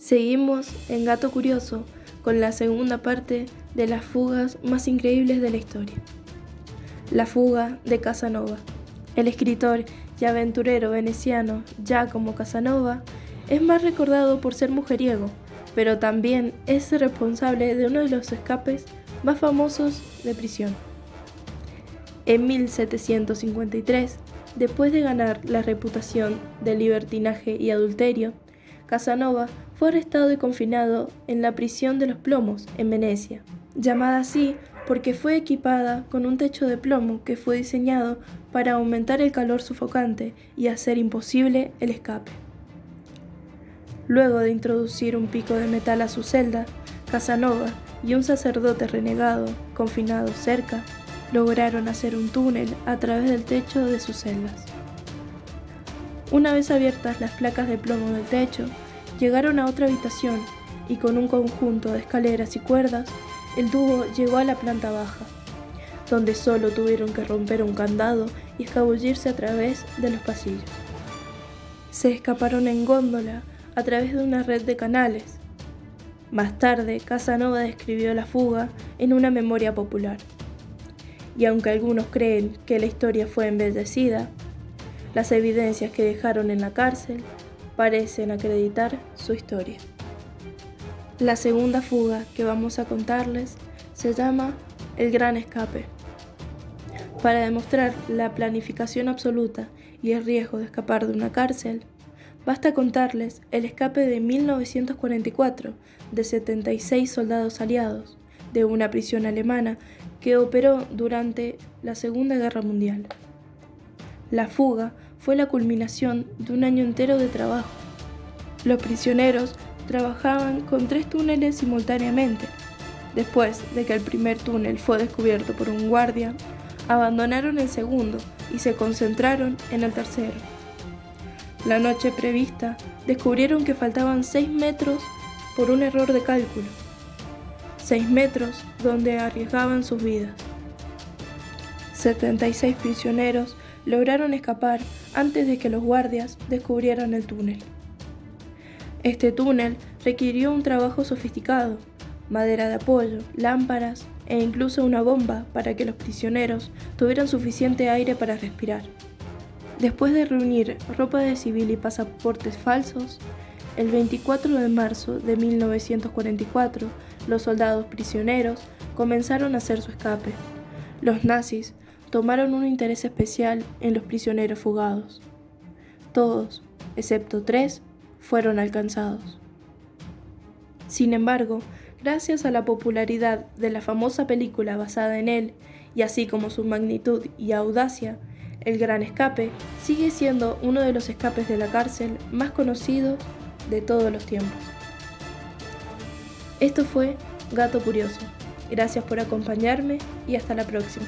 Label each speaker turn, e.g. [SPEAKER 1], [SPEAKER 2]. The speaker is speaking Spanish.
[SPEAKER 1] Seguimos en Gato Curioso con la segunda parte de las fugas más increíbles de la historia. La fuga de Casanova. El escritor y aventurero veneciano Giacomo Casanova es más recordado por ser mujeriego, pero también es responsable de uno de los escapes más famosos de prisión. En 1753, después de ganar la reputación de libertinaje y adulterio, Casanova fue arrestado y confinado en la prisión de los plomos en Venecia, llamada así porque fue equipada con un techo de plomo que fue diseñado para aumentar el calor sofocante y hacer imposible el escape. Luego de introducir un pico de metal a su celda, Casanova y un sacerdote renegado, confinado cerca, lograron hacer un túnel a través del techo de sus celdas. Una vez abiertas las placas de plomo del techo, Llegaron a otra habitación y con un conjunto de escaleras y cuerdas, el dúo llegó a la planta baja, donde solo tuvieron que romper un candado y escabullirse a través de los pasillos. Se escaparon en góndola a través de una red de canales. Más tarde, Casanova describió la fuga en una memoria popular. Y aunque algunos creen que la historia fue embellecida, las evidencias que dejaron en la cárcel parecen acreditar su historia. La segunda fuga que vamos a contarles se llama El Gran Escape. Para demostrar la planificación absoluta y el riesgo de escapar de una cárcel, basta contarles el escape de 1944 de 76 soldados aliados de una prisión alemana que operó durante la Segunda Guerra Mundial. La fuga fue la culminación de un año entero de trabajo. Los prisioneros trabajaban con tres túneles simultáneamente. Después de que el primer túnel fue descubierto por un guardia, abandonaron el segundo y se concentraron en el tercero. La noche prevista descubrieron que faltaban 6 metros por un error de cálculo. 6 metros donde arriesgaban sus vidas. 76 prisioneros lograron escapar antes de que los guardias descubrieran el túnel. Este túnel requirió un trabajo sofisticado, madera de apoyo, lámparas e incluso una bomba para que los prisioneros tuvieran suficiente aire para respirar. Después de reunir ropa de civil y pasaportes falsos, el 24 de marzo de 1944, los soldados prisioneros comenzaron a hacer su escape. Los nazis tomaron un interés especial en los prisioneros fugados. Todos, excepto tres, fueron alcanzados. Sin embargo, gracias a la popularidad de la famosa película basada en él, y así como su magnitud y audacia, el Gran Escape sigue siendo uno de los escapes de la cárcel más conocidos de todos los tiempos. Esto fue Gato Curioso. Gracias por acompañarme y hasta la próxima.